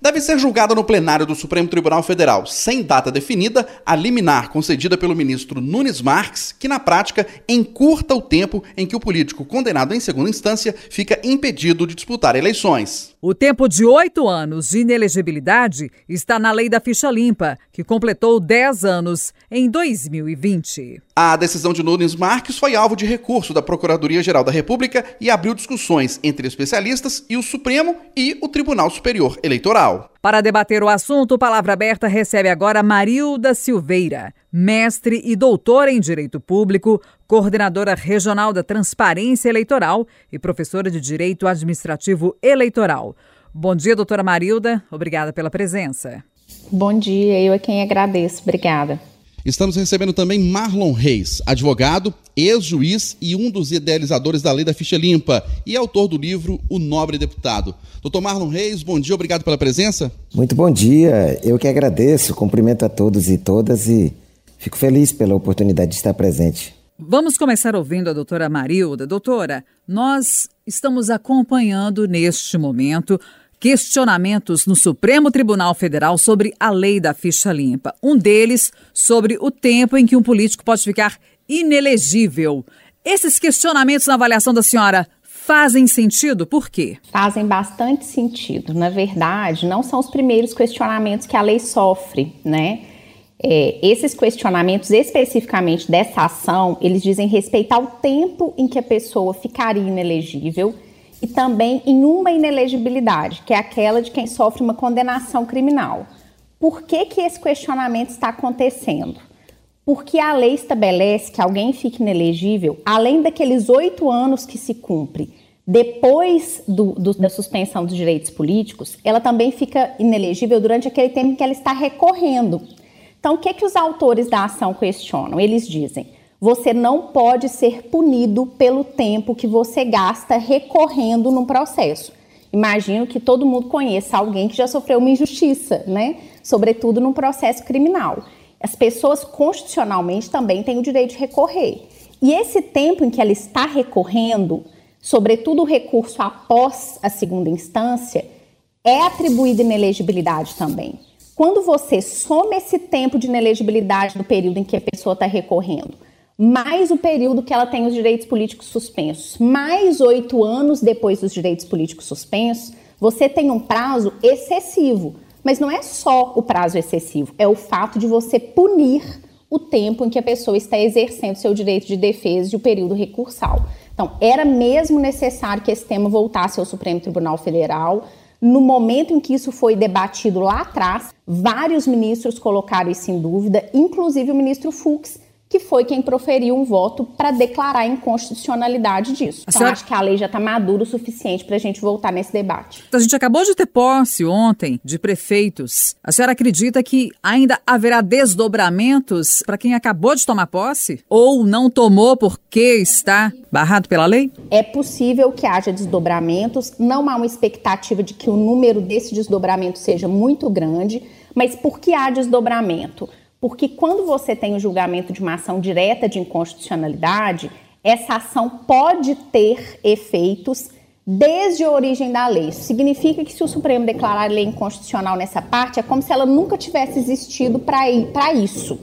Deve ser julgada no plenário do Supremo Tribunal Federal, sem data definida, a liminar concedida pelo ministro Nunes Marques, que na prática encurta o tempo em que o político condenado em segunda instância fica impedido de disputar eleições. O tempo de oito anos de inelegibilidade está na lei da ficha limpa, que completou 10 anos em 2020. A decisão de Nunes Marques foi alvo de recurso da Procuradoria-Geral da República e abriu discussões entre especialistas e o Supremo e o Tribunal Superior Eleitoral. Para debater o assunto, Palavra Aberta recebe agora Marilda Silveira, mestre e doutora em Direito Público, coordenadora regional da Transparência Eleitoral e professora de Direito Administrativo Eleitoral. Bom dia, doutora Marilda. Obrigada pela presença. Bom dia, eu é quem agradeço. Obrigada. Estamos recebendo também Marlon Reis, advogado, ex-juiz e um dos idealizadores da Lei da Ficha Limpa e autor do livro O Nobre Deputado. Doutor Marlon Reis, bom dia, obrigado pela presença. Muito bom dia, eu que agradeço, cumprimento a todos e todas e fico feliz pela oportunidade de estar presente. Vamos começar ouvindo a doutora Marilda. Doutora, nós estamos acompanhando neste momento questionamentos no Supremo Tribunal Federal sobre a lei da ficha limpa. Um deles sobre o tempo em que um político pode ficar inelegível. Esses questionamentos na avaliação da senhora fazem sentido? Por quê? Fazem bastante sentido. Na verdade, não são os primeiros questionamentos que a lei sofre, né? É, esses questionamentos, especificamente dessa ação, eles dizem respeito ao tempo em que a pessoa ficaria inelegível e também em uma inelegibilidade, que é aquela de quem sofre uma condenação criminal. Por que, que esse questionamento está acontecendo? Porque a lei estabelece que alguém fique inelegível além daqueles oito anos que se cumpre depois do, do, da suspensão dos direitos políticos, ela também fica inelegível durante aquele tempo em que ela está recorrendo. Então, o que, que os autores da ação questionam? Eles dizem: você não pode ser punido pelo tempo que você gasta recorrendo num processo. Imagino que todo mundo conheça alguém que já sofreu uma injustiça, né? Sobretudo num processo criminal. As pessoas constitucionalmente também têm o direito de recorrer. E esse tempo em que ela está recorrendo, sobretudo o recurso após a segunda instância, é atribuída inelegibilidade também. Quando você soma esse tempo de inelegibilidade do período em que a pessoa está recorrendo mais o período que ela tem os direitos políticos suspensos, mais oito anos depois dos direitos políticos suspensos, você tem um prazo excessivo. Mas não é só o prazo excessivo, é o fato de você punir o tempo em que a pessoa está exercendo seu direito de defesa e o período recursal. Então, era mesmo necessário que esse tema voltasse ao Supremo Tribunal Federal. No momento em que isso foi debatido lá atrás, vários ministros colocaram isso em dúvida, inclusive o ministro Fux, que foi quem proferiu um voto para declarar a inconstitucionalidade disso. Então, senhora... acho que a lei já está madura o suficiente para a gente voltar nesse debate. A gente acabou de ter posse ontem de prefeitos. A senhora acredita que ainda haverá desdobramentos para quem acabou de tomar posse? Ou não tomou porque está barrado pela lei? É possível que haja desdobramentos. Não há uma expectativa de que o número desse desdobramento seja muito grande. Mas por que há desdobramento? Porque quando você tem o julgamento de uma ação direta de inconstitucionalidade, essa ação pode ter efeitos desde a origem da lei. Isso significa que se o Supremo declarar a lei inconstitucional nessa parte, é como se ela nunca tivesse existido para isso.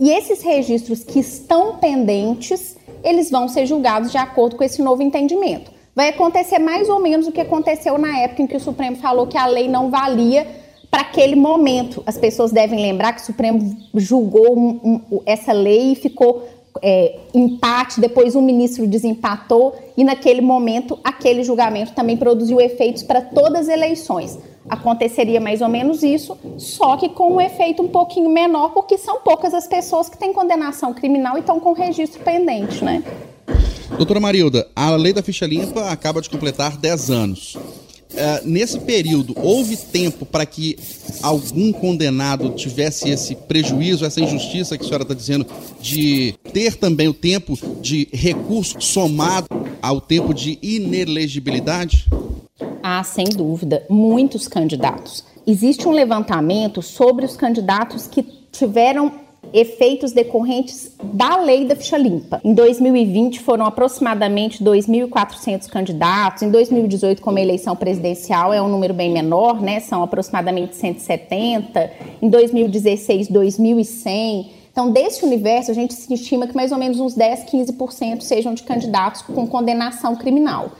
E esses registros que estão pendentes, eles vão ser julgados de acordo com esse novo entendimento. Vai acontecer mais ou menos o que aconteceu na época em que o Supremo falou que a lei não valia para aquele momento. As pessoas devem lembrar que o Supremo julgou um, um, essa lei e ficou é, empate, depois um ministro desempatou e naquele momento aquele julgamento também produziu efeitos para todas as eleições. Aconteceria mais ou menos isso, só que com um efeito um pouquinho menor, porque são poucas as pessoas que têm condenação criminal e estão com registro pendente, né? Doutora Marilda, a lei da ficha limpa acaba de completar 10 anos. Uh, nesse período, houve tempo para que algum condenado tivesse esse prejuízo, essa injustiça que a senhora está dizendo, de ter também o tempo de recurso somado ao tempo de inelegibilidade? Ah, sem dúvida. Muitos candidatos. Existe um levantamento sobre os candidatos que tiveram efeitos decorrentes da lei da ficha limpa. Em 2020 foram aproximadamente 2.400 candidatos, em 2018 como eleição presidencial é um número bem menor, né? São aproximadamente 170, em 2016 2.100. Então, desse universo, a gente estima que mais ou menos uns 10, 15% sejam de candidatos com condenação criminal.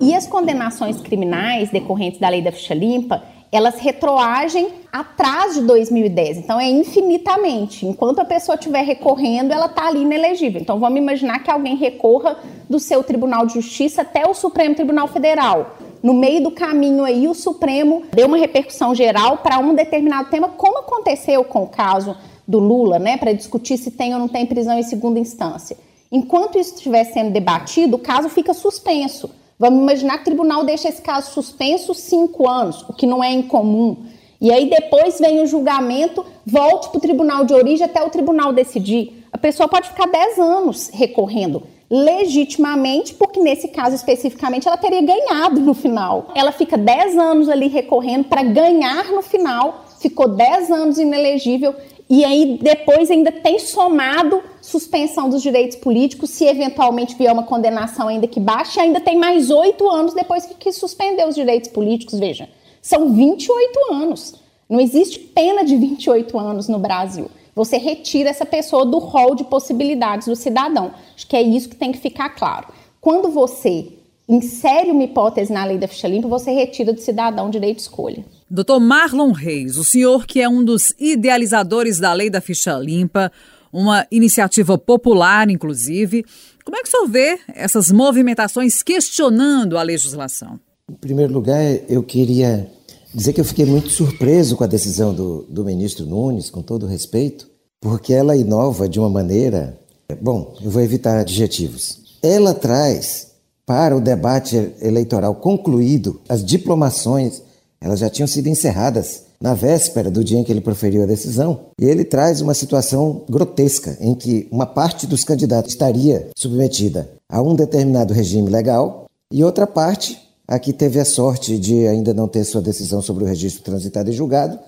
E as condenações criminais decorrentes da lei da ficha limpa, elas retroagem atrás de 2010. Então é infinitamente. Enquanto a pessoa estiver recorrendo, ela está ali inelegível. Então vamos imaginar que alguém recorra do seu Tribunal de Justiça até o Supremo Tribunal Federal. No meio do caminho aí, o Supremo deu uma repercussão geral para um determinado tema, como aconteceu com o caso do Lula, né, para discutir se tem ou não tem prisão em segunda instância. Enquanto isso estiver sendo debatido, o caso fica suspenso. Vamos imaginar que o tribunal deixa esse caso suspenso cinco anos, o que não é incomum. E aí depois vem o julgamento, volte para o tribunal de origem até o tribunal decidir. A pessoa pode ficar dez anos recorrendo legitimamente, porque nesse caso especificamente ela teria ganhado no final. Ela fica dez anos ali recorrendo para ganhar no final, ficou dez anos inelegível e aí depois ainda tem somado suspensão dos direitos políticos, se eventualmente vier uma condenação ainda que baixe, ainda tem mais oito anos depois que, que suspendeu os direitos políticos, veja. São 28 anos. Não existe pena de 28 anos no Brasil. Você retira essa pessoa do rol de possibilidades do cidadão. Acho que é isso que tem que ficar claro. Quando você insere uma hipótese na lei da ficha limpa, você retira do cidadão o direito de escolha. Doutor Marlon Reis, o senhor que é um dos idealizadores da Lei da Ficha Limpa, uma iniciativa popular, inclusive. Como é que o senhor vê essas movimentações questionando a legislação? Em primeiro lugar, eu queria dizer que eu fiquei muito surpreso com a decisão do, do ministro Nunes, com todo respeito, porque ela inova de uma maneira. Bom, eu vou evitar adjetivos. Ela traz para o debate eleitoral concluído as diplomações elas já tinham sido encerradas na véspera do dia em que ele proferiu a decisão, e ele traz uma situação grotesca em que uma parte dos candidatos estaria submetida a um determinado regime legal e outra parte, a que teve a sorte de ainda não ter sua decisão sobre o registro transitado e julgado,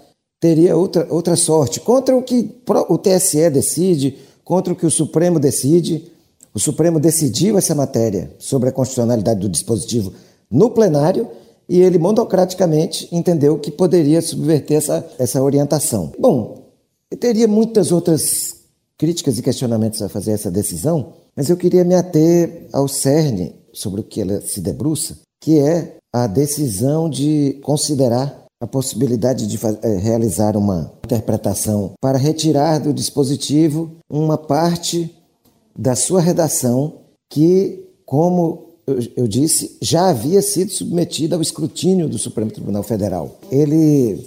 teria outra, outra sorte contra o que o TSE decide, contra o que o Supremo decide. O Supremo decidiu essa matéria sobre a constitucionalidade do dispositivo no plenário e ele monocraticamente entendeu que poderia subverter essa, essa orientação. Bom, eu teria muitas outras críticas e questionamentos a fazer essa decisão, mas eu queria me ater ao cerne sobre o que ela se debruça, que é a decisão de considerar a possibilidade de é, realizar uma interpretação para retirar do dispositivo uma parte da sua redação que, como eu, eu, disse, já havia sido submetida ao escrutínio do Supremo Tribunal Federal. Ele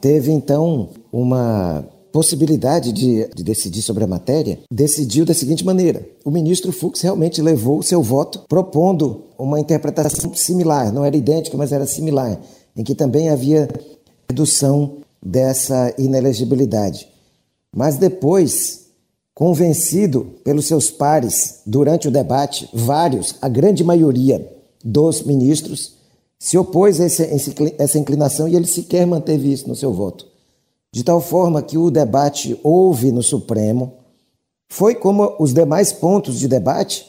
teve, então, uma possibilidade de, de, decidir sobre a matéria, decidiu da seguinte maneira: o ministro Fux realmente levou o seu voto propondo uma interpretação similar, não era idêntica, mas era similar, em que também havia redução dessa inelegibilidade. Mas depois Convencido pelos seus pares durante o debate, vários, a grande maioria dos ministros, se opôs a essa inclinação e ele sequer manteve isso no seu voto. De tal forma que o debate houve no Supremo, foi como os demais pontos de debate,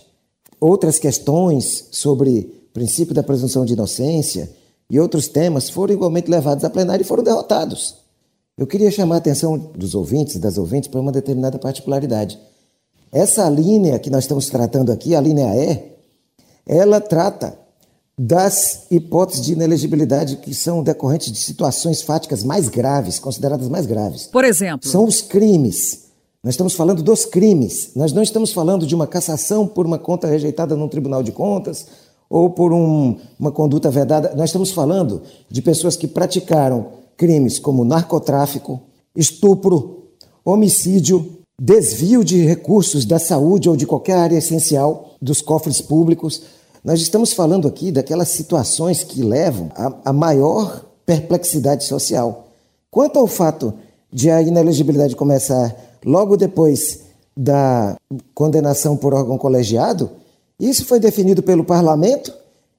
outras questões sobre princípio da presunção de inocência e outros temas foram igualmente levados a plenário e foram derrotados. Eu queria chamar a atenção dos ouvintes e das ouvintes para uma determinada particularidade. Essa linha que nós estamos tratando aqui, a linha E, ela trata das hipóteses de inelegibilidade que são decorrentes de situações fáticas mais graves, consideradas mais graves. Por exemplo? São os crimes. Nós estamos falando dos crimes. Nós não estamos falando de uma cassação por uma conta rejeitada num tribunal de contas ou por um, uma conduta vedada. Nós estamos falando de pessoas que praticaram crimes como narcotráfico, estupro, homicídio, desvio de recursos da saúde ou de qualquer área essencial dos cofres públicos. Nós estamos falando aqui daquelas situações que levam a maior perplexidade social. Quanto ao fato de a inelegibilidade começar logo depois da condenação por órgão colegiado, isso foi definido pelo parlamento,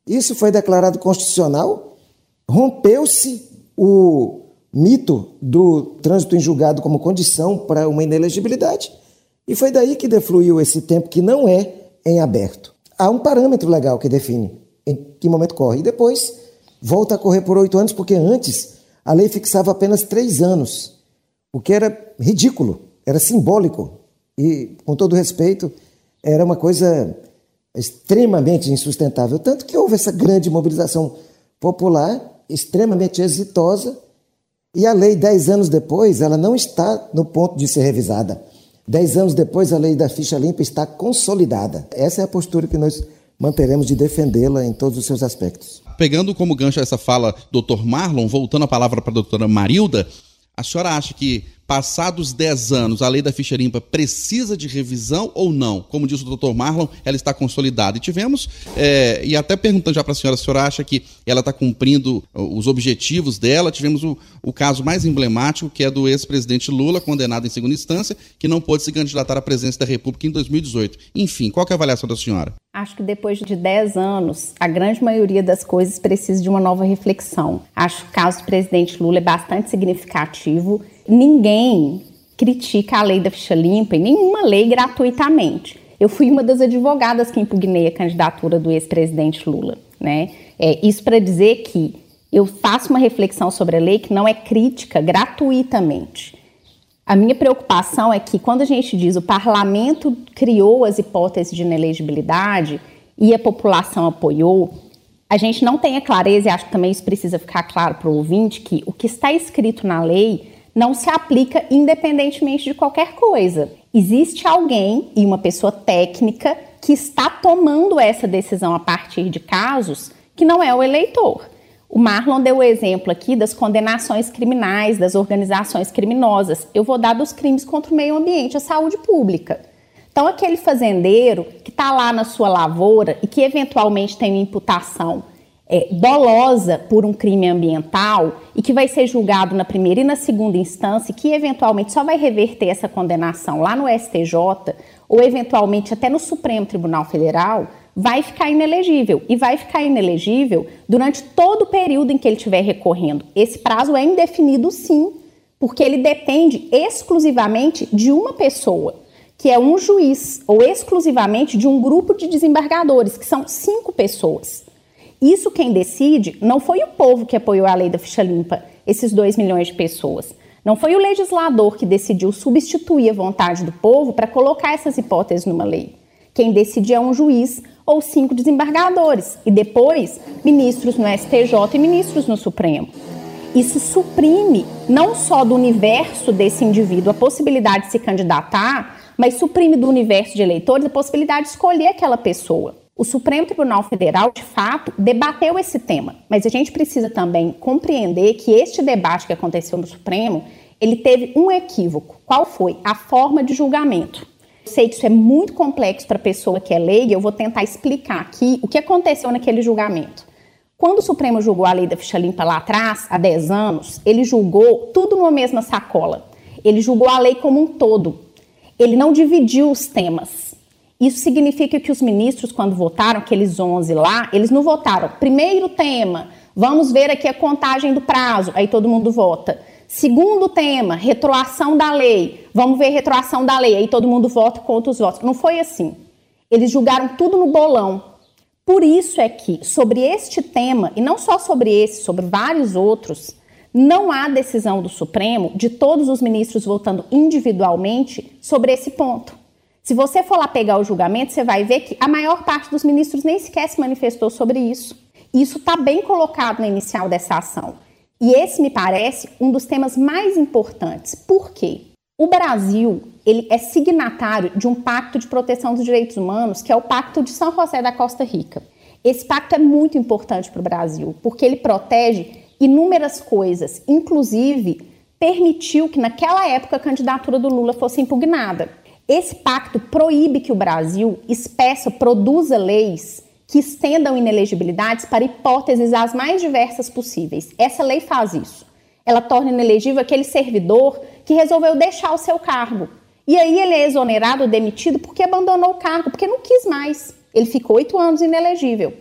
isso foi declarado constitucional, rompeu-se o, mito do trânsito em julgado como condição para uma inelegibilidade. E foi daí que defluiu esse tempo que não é em aberto. Há um parâmetro legal que define em que momento corre. E depois volta a correr por oito anos, porque antes a lei fixava apenas três anos, o que era ridículo, era simbólico. E, com todo respeito, era uma coisa extremamente insustentável. Tanto que houve essa grande mobilização popular, extremamente exitosa, e a lei, dez anos depois, ela não está no ponto de ser revisada. Dez anos depois, a lei da ficha limpa está consolidada. Essa é a postura que nós manteremos de defendê-la em todos os seus aspectos. Pegando como gancho essa fala, doutor Marlon, voltando a palavra para a doutora Marilda, a senhora acha que passados 10 anos, a lei da ficha limpa precisa de revisão ou não? Como disse o doutor Marlon, ela está consolidada. E tivemos, é, e até perguntando já para a senhora, a senhora acha que ela está cumprindo os objetivos dela? Tivemos o, o caso mais emblemático, que é do ex-presidente Lula, condenado em segunda instância, que não pôde se candidatar à presidência da República em 2018. Enfim, qual é a avaliação da senhora? Acho que depois de 10 anos, a grande maioria das coisas precisa de uma nova reflexão. Acho que o caso do presidente Lula é bastante significativo ninguém critica a lei da ficha limpa e nenhuma lei gratuitamente. Eu fui uma das advogadas que impugnei a candidatura do ex-presidente Lula. Né? É, isso para dizer que eu faço uma reflexão sobre a lei que não é crítica gratuitamente. A minha preocupação é que quando a gente diz o parlamento criou as hipóteses de inelegibilidade e a população apoiou, a gente não tem a clareza, e acho que também isso precisa ficar claro para o ouvinte, que o que está escrito na lei não se aplica independentemente de qualquer coisa. Existe alguém e uma pessoa técnica que está tomando essa decisão a partir de casos que não é o eleitor. O Marlon deu o exemplo aqui das condenações criminais, das organizações criminosas. Eu vou dar dos crimes contra o meio ambiente, a saúde pública. Então, aquele fazendeiro que está lá na sua lavoura e que eventualmente tem uma imputação é, dolosa por um crime ambiental e que vai ser julgado na primeira e na segunda instância, que eventualmente só vai reverter essa condenação lá no STJ ou eventualmente até no Supremo Tribunal Federal, vai ficar inelegível e vai ficar inelegível durante todo o período em que ele estiver recorrendo. Esse prazo é indefinido sim, porque ele depende exclusivamente de uma pessoa, que é um juiz, ou exclusivamente de um grupo de desembargadores, que são cinco pessoas. Isso quem decide não foi o povo que apoiou a lei da ficha limpa, esses 2 milhões de pessoas. Não foi o legislador que decidiu substituir a vontade do povo para colocar essas hipóteses numa lei. Quem decide é um juiz ou cinco desembargadores e depois ministros no STJ e ministros no Supremo. Isso suprime não só do universo desse indivíduo a possibilidade de se candidatar, mas suprime do universo de eleitores a possibilidade de escolher aquela pessoa. O Supremo Tribunal Federal, de fato, debateu esse tema, mas a gente precisa também compreender que este debate que aconteceu no Supremo, ele teve um equívoco. Qual foi? A forma de julgamento. Sei que isso é muito complexo para a pessoa que é leiga, eu vou tentar explicar aqui o que aconteceu naquele julgamento. Quando o Supremo julgou a lei da ficha limpa lá atrás, há 10 anos, ele julgou tudo numa mesma sacola. Ele julgou a lei como um todo. Ele não dividiu os temas. Isso significa que os ministros, quando votaram, aqueles 11 lá, eles não votaram. Primeiro tema, vamos ver aqui a contagem do prazo, aí todo mundo vota. Segundo tema, retroação da lei. Vamos ver retroação da lei, aí todo mundo vota contra os votos. Não foi assim. Eles julgaram tudo no bolão. Por isso é que, sobre este tema, e não só sobre esse, sobre vários outros, não há decisão do Supremo de todos os ministros votando individualmente sobre esse ponto. Se você for lá pegar o julgamento, você vai ver que a maior parte dos ministros nem sequer se manifestou sobre isso. Isso está bem colocado na inicial dessa ação. E esse me parece um dos temas mais importantes. Por quê? O Brasil ele é signatário de um pacto de proteção dos direitos humanos, que é o Pacto de São José da Costa Rica. Esse pacto é muito importante para o Brasil, porque ele protege inúmeras coisas, inclusive permitiu que naquela época a candidatura do Lula fosse impugnada. Esse pacto proíbe que o Brasil espeça, produza leis que estendam inelegibilidades para hipóteses as mais diversas possíveis. Essa lei faz isso. Ela torna inelegível aquele servidor que resolveu deixar o seu cargo. E aí ele é exonerado, demitido, porque abandonou o cargo, porque não quis mais. Ele ficou oito anos inelegível.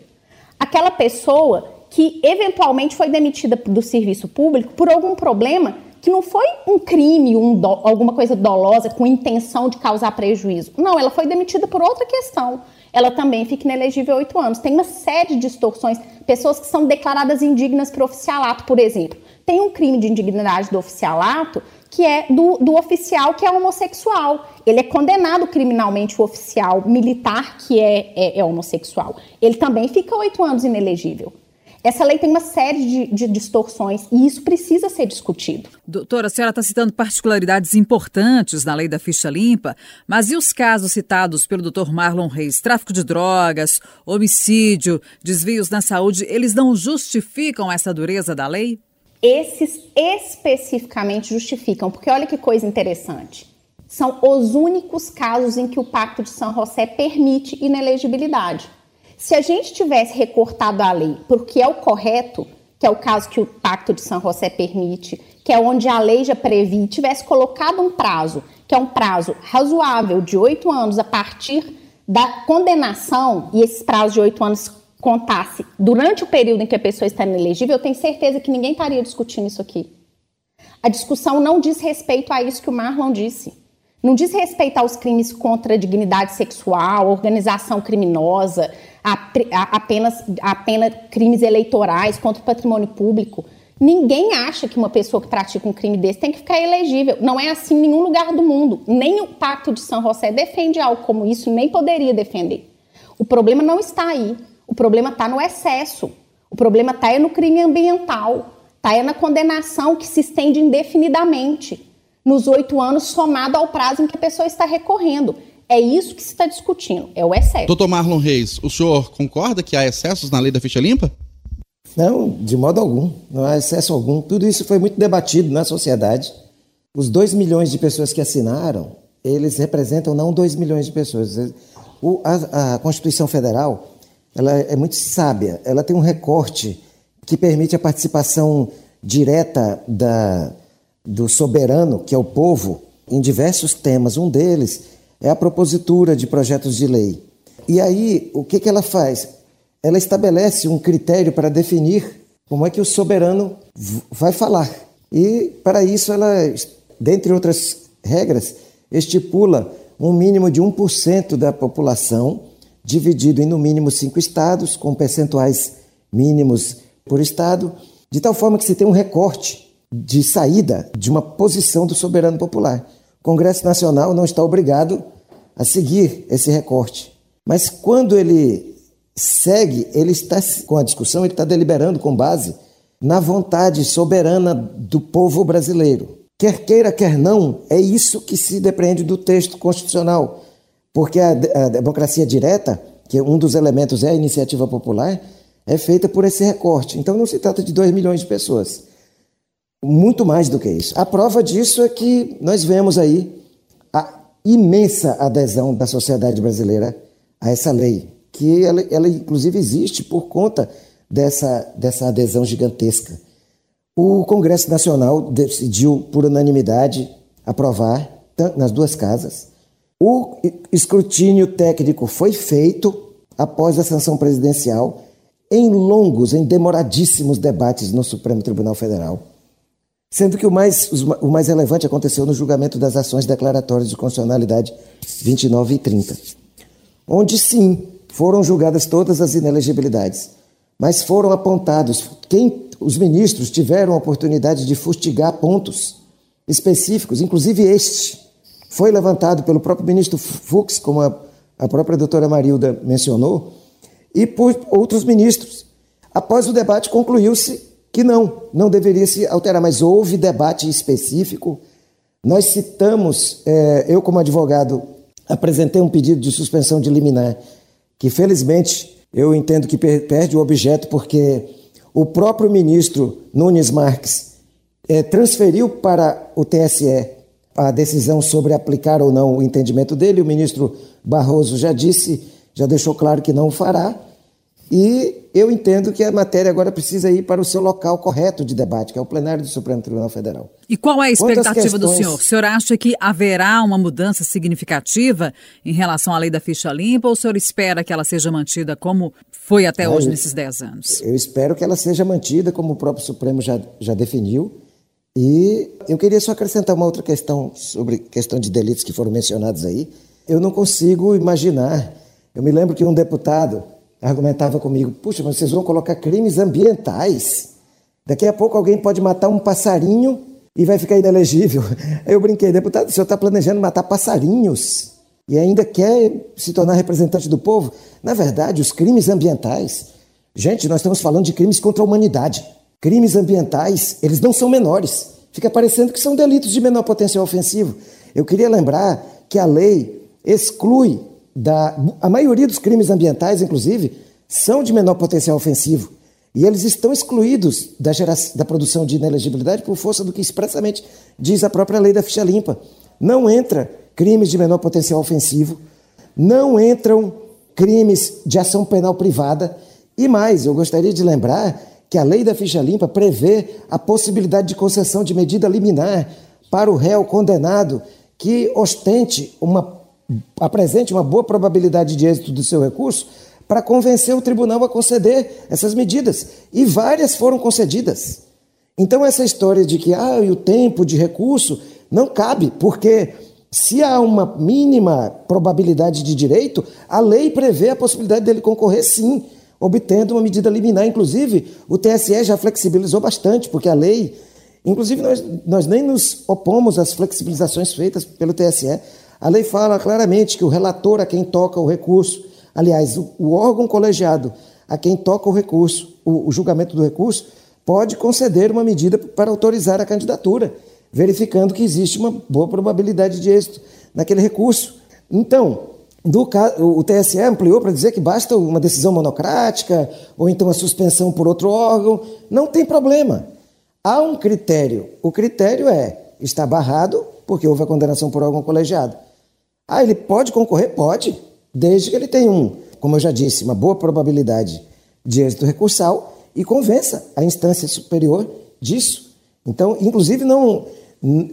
Aquela pessoa que eventualmente foi demitida do serviço público por algum problema que não foi um crime, um do, alguma coisa dolosa com intenção de causar prejuízo. Não, ela foi demitida por outra questão. Ela também fica inelegível oito anos. Tem uma série de distorções. Pessoas que são declaradas indignas para oficialato, por exemplo. Tem um crime de indignidade do oficialato que é do, do oficial que é homossexual. Ele é condenado criminalmente, o oficial militar que é, é, é homossexual. Ele também fica oito anos inelegível. Essa lei tem uma série de, de, distorções e isso precisa ser discutido. Doutora, a senhora está citando particularidades importantes na lei da ficha limpa, mas e os casos citados pelo doutor Marlon Reis? Tráfico de drogas, homicídio, desvios na saúde, eles não justificam essa dureza da lei? Esses especificamente justificam, porque olha que coisa interessante. São os únicos casos em que o Pacto de São José permite inelegibilidade. Se a gente tivesse recortado a lei porque é o correto, que é o caso que o Pacto de São José permite, que é onde a lei já previa, tivesse colocado um prazo, que é um prazo razoável de oito anos a partir da condenação, e esses prazos de oito anos contasse durante o período em que a pessoa está inelegível, eu tenho certeza que ninguém estaria discutindo isso aqui. A discussão não diz respeito a isso que o Marlon disse. Não diz respeito aos crimes contra a dignidade sexual, organização criminosa, apenas, apenas crimes eleitorais contra o patrimônio público. Ninguém acha que uma pessoa que pratica um crime desse tem que ficar elegível. Não é assim em nenhum lugar do mundo. Nem o Pacto de São José defende algo como isso, nem poderia defender. O problema não está aí. O problema está no excesso. O problema está no crime ambiental. Está na condenação que se estende indefinidamente nos oito anos, somado ao prazo em que a pessoa está recorrendo. É isso que se está discutindo, é o excesso. Doutor Marlon Reis, o senhor concorda que há excessos na lei da ficha limpa? Não, de modo algum. Não há excesso algum. Tudo isso foi muito debatido na sociedade. Os 2 milhões de pessoas que assinaram, eles representam não 2 milhões de pessoas. O, a, a, Constituição Federal ela é muito sábia. Ela tem um recorte que permite a participação direta da, do soberano, que é o povo, em diversos temas. Um deles é a propositura de projetos de lei. E aí, o que, que ela faz? Ela estabelece um critério para definir como é que o soberano vai falar. E, para isso, ela, dentre outras regras, estipula um mínimo de 1% da população, dividido em no mínimo cinco estados, com percentuais mínimos por estado, de tal forma que se tem um recorte de saída de uma posição do soberano popular. O Congresso Nacional não está obrigado a seguir esse recorte. Mas quando ele segue, ele está com a discussão, ele está deliberando com base na vontade soberana do povo brasileiro. Quer queira, quer não, é isso que se depreende do texto constitucional. Porque a, a democracia direta, que um dos elementos é a iniciativa popular, é feita por esse recorte. Então não se trata de 2 milhões de pessoas. Muito mais do que isso. A prova disso é que nós vemos aí a imensa adesão da sociedade brasileira a essa lei, que ela, ela inclusive existe por conta dessa, dessa adesão gigantesca. O Congresso Nacional decidiu, por unanimidade, aprovar nas duas casas. O escrutínio técnico foi feito após a sanção presidencial, em longos, em demoradíssimos debates no Supremo Tribunal Federal. Sendo que o mais, o mais relevante aconteceu no julgamento das ações declaratórias de constitucionalidade 29 e 30, onde sim foram julgadas todas as inelegibilidades, mas foram apontados quem os ministros tiveram a oportunidade de fustigar pontos específicos, inclusive este foi levantado pelo próprio ministro Fux, como a, a própria doutora Marilda mencionou, e por outros ministros. Após o debate, concluiu-se que não, não deveria se alterar, mas houve debate específico. Nós citamos, é, eu como advogado, apresentei um pedido de suspensão de liminar, que felizmente eu entendo que perde o objeto, porque o próprio ministro Nunes Marques é, transferiu para o TSE a decisão sobre aplicar ou não o entendimento dele. O ministro Barroso já disse, já deixou claro que não o fará. E eu entendo que a matéria agora precisa ir para o seu local correto de debate, que é o plenário do Supremo Tribunal Federal. E qual é a expectativa questões... do senhor? O senhor acha que haverá uma mudança significativa em relação à lei da ficha limpa ou o senhor espera que ela seja mantida como foi até ah, hoje eu, nesses 10 anos? Eu espero que ela seja mantida como o próprio Supremo já, já definiu. E eu queria só acrescentar uma outra questão sobre questão de delitos que foram mencionados aí. Eu não consigo imaginar. Eu me lembro que um deputado argumentava comigo: puxa, mas vocês vão colocar crimes ambientais. Daqui a pouco alguém pode matar um passarinho e vai ficar inelegível. Aí eu brinquei, deputado, o senhor está planejando matar passarinhos e ainda quer se tornar representante do povo? Na verdade, os crimes ambientais, gente, nós estamos falando de crimes contra a humanidade. Crimes ambientais, eles não são menores. Fica parecendo que são delitos de menor potencial ofensivo. Eu queria lembrar que a lei exclui da, a maioria dos crimes ambientais, inclusive, são de menor potencial ofensivo. E eles estão excluídos da, geração, da produção de inelegibilidade por força do que expressamente diz a própria lei da ficha limpa. Não entra crimes de menor potencial ofensivo, não entram crimes de ação penal privada. E mais, eu gostaria de lembrar que a lei da ficha limpa prevê a possibilidade de concessão de medida liminar para o réu condenado que ostente uma apresente uma boa probabilidade de êxito do seu recurso para convencer o tribunal a conceder essas medidas. E várias foram concedidas. Então, essa história de que ah, e o tempo de recurso não cabe, porque se há uma mínima probabilidade de direito, a lei prevê a possibilidade dele concorrer sim, obtendo uma medida liminar. Inclusive, o TSE já flexibilizou bastante, porque a lei. Inclusive, nós, nós nem nos opomos às flexibilizações feitas pelo TSE. A lei fala claramente que o relator a quem toca o recurso, aliás, o, órgão colegiado a quem toca o recurso, o, o julgamento do recurso, pode conceder uma medida para autorizar a candidatura, verificando que existe uma boa probabilidade de êxito naquele recurso. Então, do, o TSE ampliou para dizer que basta uma decisão monocrática ou então a suspensão por outro órgão. Não tem problema. Há um critério. O critério é está barrado porque houve a condenação por órgão colegiado. Ah, ele pode concorrer? Pode, desde que ele tenha um, como eu já disse, uma boa probabilidade de êxito recursal e convença a instância superior disso. Então, inclusive, não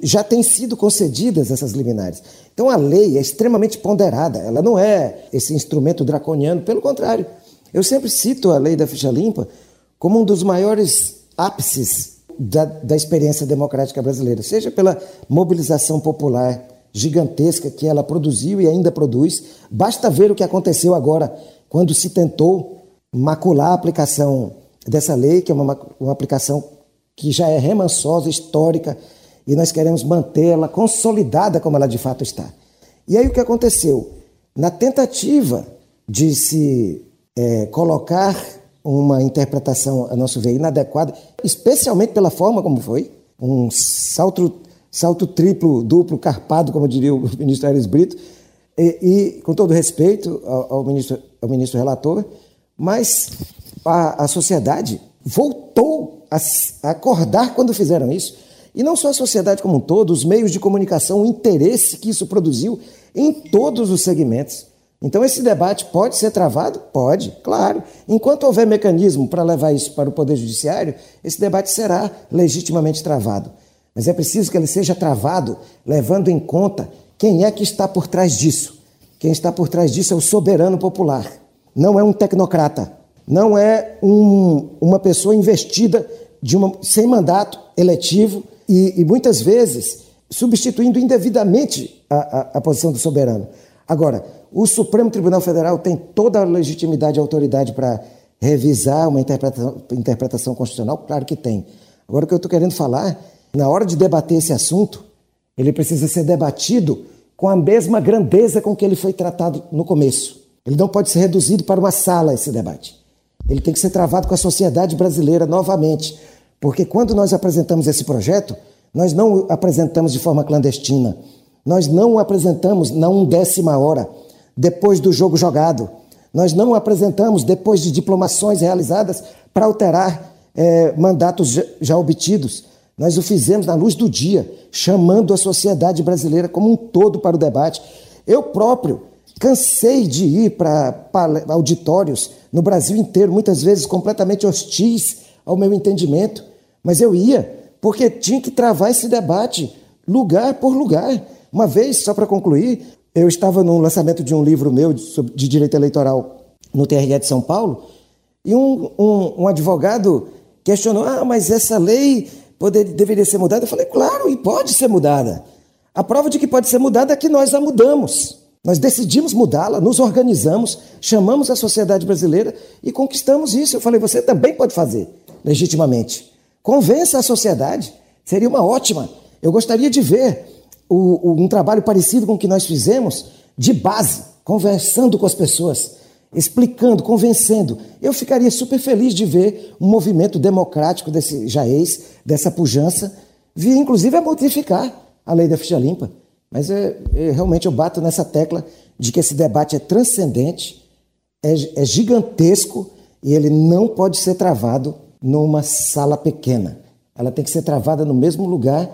já têm sido concedidas essas liminares. Então, a lei é extremamente ponderada, ela não é esse instrumento draconiano, pelo contrário. Eu sempre cito a lei da ficha limpa como um dos maiores ápices da, da experiência democrática brasileira, seja pela mobilização popular gigantesca que ela produziu e ainda produz. Basta ver o que aconteceu agora quando se tentou macular a aplicação dessa lei, que é uma, uma aplicação que já é remansosa, histórica, e nós queremos mantê-la consolidada como ela de fato está. E aí o que aconteceu? Na tentativa de se é, colocar uma interpretação, a nosso ver, inadequada, especialmente pela forma como foi, um salto salto triplo, duplo, carpado, como diria o ministro Aires Brito, e, e com todo respeito ao, ao, ministro, ao ministro relator, mas a, a sociedade voltou a, a acordar quando fizeram isso. E não só a sociedade como um todo, os meios de comunicação, o interesse que isso produziu em todos os segmentos. Então, esse debate pode ser travado? Pode, claro. Enquanto houver mecanismo para levar isso para o Poder Judiciário, esse debate será legitimamente travado. Mas é preciso que ele seja travado levando em conta quem é que está por trás disso. Quem está por trás disso é o soberano popular. Não é um tecnocrata. Não é um, uma pessoa investida uma, sem mandato eletivo e, e muitas vezes substituindo indevidamente a, a, a posição do soberano. Agora, o Supremo Tribunal Federal tem toda a legitimidade e autoridade para revisar uma interpretação, interpretação constitucional? Claro que tem. Agora, o que eu estou querendo falar na hora de debater esse assunto, ele precisa ser debatido com a mesma grandeza com que ele foi tratado no começo. Ele não pode ser reduzido para uma sala esse debate. Ele tem que ser travado com a sociedade brasileira novamente, porque quando nós apresentamos esse projeto, nós não o apresentamos de forma clandestina. Nós não o apresentamos na undécima hora, depois do jogo jogado. Nós não o apresentamos depois de diplomações realizadas para alterar é, mandatos já obtidos. Nós o fizemos na luz do dia, chamando a sociedade brasileira como um todo para o debate. Eu próprio Cansei de ir para auditórios no Brasil inteiro, muitas vezes completamente hostis ao meu entendimento, mas eu ia porque tinha que travar esse debate lugar por lugar. Uma vez, só para concluir, eu estava no lançamento de um livro meu de direito eleitoral no TRE de São Paulo e um, um, um advogado questionou: ah, mas essa lei poder, deveria ser mudada? Eu falei: claro, e pode ser mudada. A prova de que pode ser mudada é que nós a mudamos. Nós decidimos mudá-la, nos organizamos, chamamos a sociedade brasileira e conquistamos isso. Eu falei: você também pode fazer, legitimamente. Convença a sociedade, seria uma ótima. Eu gostaria de ver o, o, um trabalho parecido com o que nós fizemos, de base, conversando com as pessoas, explicando, convencendo. Eu ficaria super feliz de ver um movimento democrático desse jaez, dessa pujança, vir inclusive a modificar a lei da ficha limpa. Mas é, é, realmente eu bato nessa tecla de que esse debate é transcendente, é, é gigantesco e ele não pode ser travado numa sala pequena. Ela tem que ser travada no mesmo lugar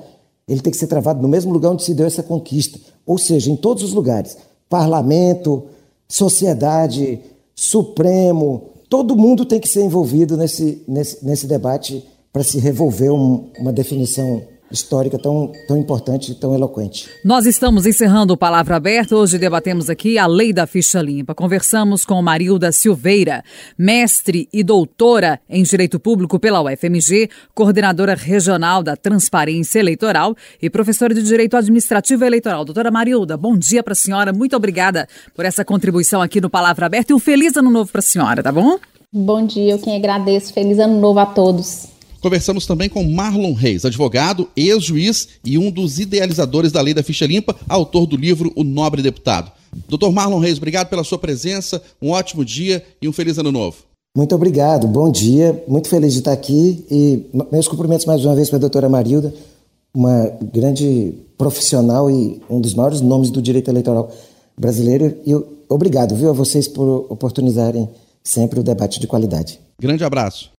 ele tem que ser travado no mesmo lugar onde se deu essa conquista, ou seja, em todos os lugares parlamento, sociedade, Supremo, todo mundo tem que ser envolvido nesse, nesse, nesse debate para se revolver um, uma definição histórica tão, tão importante e tão eloquente. Nós estamos encerrando o Palavra Aberta. Hoje debatemos aqui a lei da ficha limpa. Conversamos com Marilda Silveira, mestre e doutora em Direito Público pela UFMG, coordenadora regional da Transparência Eleitoral e professora de Direito Administrativo Eleitoral. Doutora Marilda, bom dia para a senhora. Muito obrigada por essa contribuição aqui no Palavra Aberta e um feliz ano novo para a senhora, tá bom? Bom dia, eu quem agradeço. Feliz ano novo a todos. Conversamos também com Marlon Reis, advogado, ex-juiz e um dos idealizadores da Lei da Ficha Limpa, autor do livro O Nobre Deputado. Doutor Marlon Reis, obrigado pela sua presença, um ótimo dia e um feliz ano novo. Muito obrigado, bom dia, muito feliz de estar aqui e meus cumprimentos mais uma vez para a doutora Marilda, uma grande profissional e um dos maiores nomes do direito eleitoral brasileiro. E obrigado, viu, a vocês por oportunizarem sempre o debate de qualidade. Grande abraço.